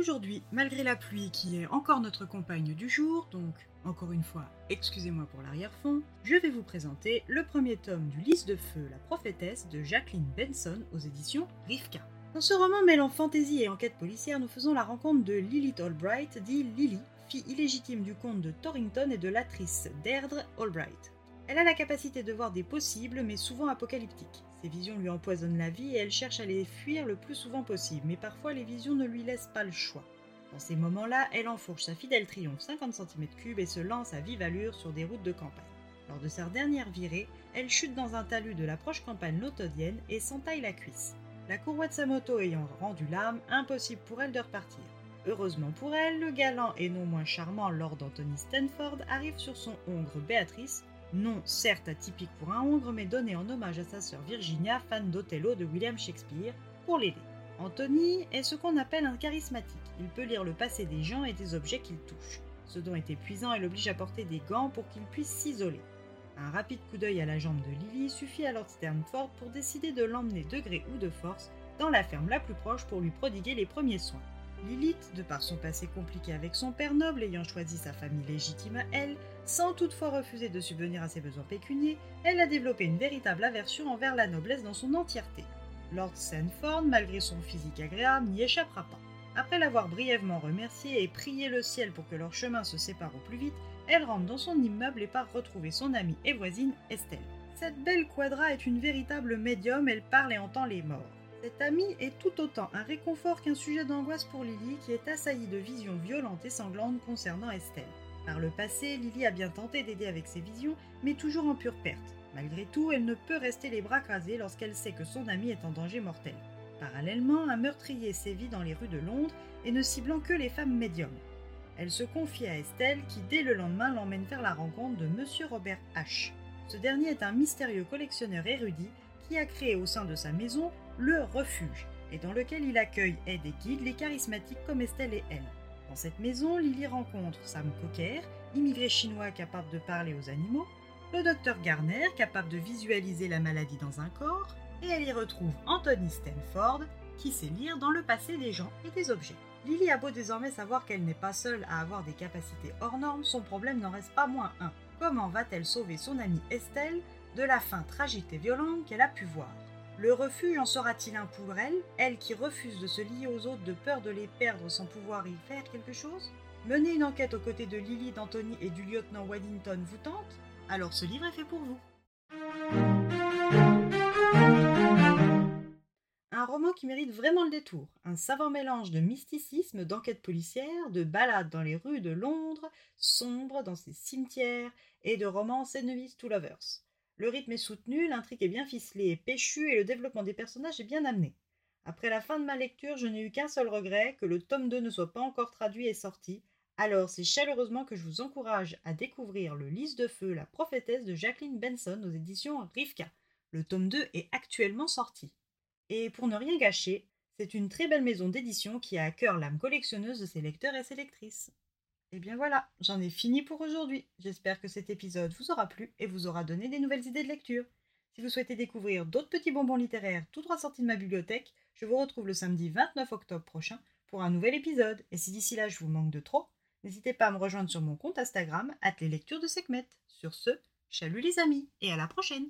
Aujourd'hui, malgré la pluie qui est encore notre compagne du jour, donc encore une fois, excusez-moi pour l'arrière-fond, je vais vous présenter le premier tome du Lys de Feu, la prophétesse de Jacqueline Benson aux éditions Rivka. Dans ce roman mêlant fantaisie et enquête policière, nous faisons la rencontre de Lilith Albright, dit Lily, fille illégitime du comte de Torrington et de l'actrice Deirdre Albright. Elle a la capacité de voir des possibles, mais souvent apocalyptiques. Ses visions lui empoisonnent la vie et elle cherche à les fuir le plus souvent possible, mais parfois les visions ne lui laissent pas le choix. Dans ces moments-là, elle enfourche sa fidèle triomphe 50 cm3 et se lance à vive allure sur des routes de campagne. Lors de sa dernière virée, elle chute dans un talus de la proche campagne lotodienne et s'entaille la cuisse. La courroie de sa moto ayant rendu l'âme, impossible pour elle de repartir. Heureusement pour elle, le galant et non moins charmant Lord Anthony Stanford arrive sur son hongre Béatrice Nom certes atypique pour un hongre, mais donné en hommage à sa sœur Virginia, fan d'Othello de William Shakespeare, pour l'aider. Anthony est ce qu'on appelle un charismatique. Il peut lire le passé des gens et des objets qu'il touche. Ce dont est épuisant et l'oblige à porter des gants pour qu'il puisse s'isoler. Un rapide coup d'œil à la jambe de Lily suffit à Lord Sternford pour décider de l'emmener de gré ou de force dans la ferme la plus proche pour lui prodiguer les premiers soins. Lilith, de par son passé compliqué avec son père noble ayant choisi sa famille légitime à elle, sans toutefois refuser de subvenir à ses besoins pécuniers, elle a développé une véritable aversion envers la noblesse dans son entièreté. Lord Sanford, malgré son physique agréable, n'y échappera pas. Après l'avoir brièvement remercié et prié le ciel pour que leur chemin se sépare au plus vite, elle rentre dans son immeuble et part retrouver son amie et voisine Estelle. Cette belle quadra est une véritable médium, elle parle et entend les morts. Cette amie est tout autant un réconfort qu'un sujet d'angoisse pour Lily qui est assaillie de visions violentes et sanglantes concernant Estelle. Par le passé, Lily a bien tenté d'aider avec ses visions, mais toujours en pure perte. Malgré tout, elle ne peut rester les bras croisés lorsqu'elle sait que son amie est en danger mortel. Parallèlement, un meurtrier sévit dans les rues de Londres et ne ciblant que les femmes médiums. Elle se confie à Estelle qui, dès le lendemain, l'emmène faire la rencontre de Monsieur Robert H. Ce dernier est un mystérieux collectionneur érudit qui a créé au sein de sa maison le refuge, et dans lequel il accueille, aide et guide les charismatiques comme Estelle et elle. Dans cette maison, Lily rencontre Sam Cocker, immigré chinois capable de parler aux animaux, le docteur Garner, capable de visualiser la maladie dans un corps, et elle y retrouve Anthony Stanford, qui sait lire dans le passé des gens et des objets. Lily a beau désormais savoir qu'elle n'est pas seule à avoir des capacités hors normes, son problème n'en reste pas moins un. Comment va-t-elle sauver son amie Estelle de la fin tragique et violente qu'elle a pu voir? Le refuge en sera-t-il un pour elle, elle qui refuse de se lier aux autres de peur de les perdre sans pouvoir y faire quelque chose? Mener une enquête aux côtés de Lily, d'Anthony et du lieutenant Waddington vous tente? Alors ce livre est fait pour vous. Un roman qui mérite vraiment le détour, un savant mélange de mysticisme, d'enquête policière, de balades dans les rues de Londres, sombre dans ses cimetières, et de romance Enemies to Lovers. Le rythme est soutenu, l'intrigue est bien ficelée et péchue et le développement des personnages est bien amené. Après la fin de ma lecture, je n'ai eu qu'un seul regret, que le tome 2 ne soit pas encore traduit et sorti. Alors c'est chaleureusement que je vous encourage à découvrir le Lys de feu, la prophétesse de Jacqueline Benson aux éditions Rivka. Le tome 2 est actuellement sorti. Et pour ne rien gâcher, c'est une très belle maison d'édition qui a à cœur l'âme collectionneuse de ses lecteurs et ses lectrices. Et bien voilà, j'en ai fini pour aujourd'hui. J'espère que cet épisode vous aura plu et vous aura donné des nouvelles idées de lecture. Si vous souhaitez découvrir d'autres petits bonbons littéraires tout droit sortis de ma bibliothèque, je vous retrouve le samedi 29 octobre prochain pour un nouvel épisode. Et si d'ici là je vous manque de trop, n'hésitez pas à me rejoindre sur mon compte Instagram, lectures de Sekhmet. Sur ce, chalut les amis et à la prochaine!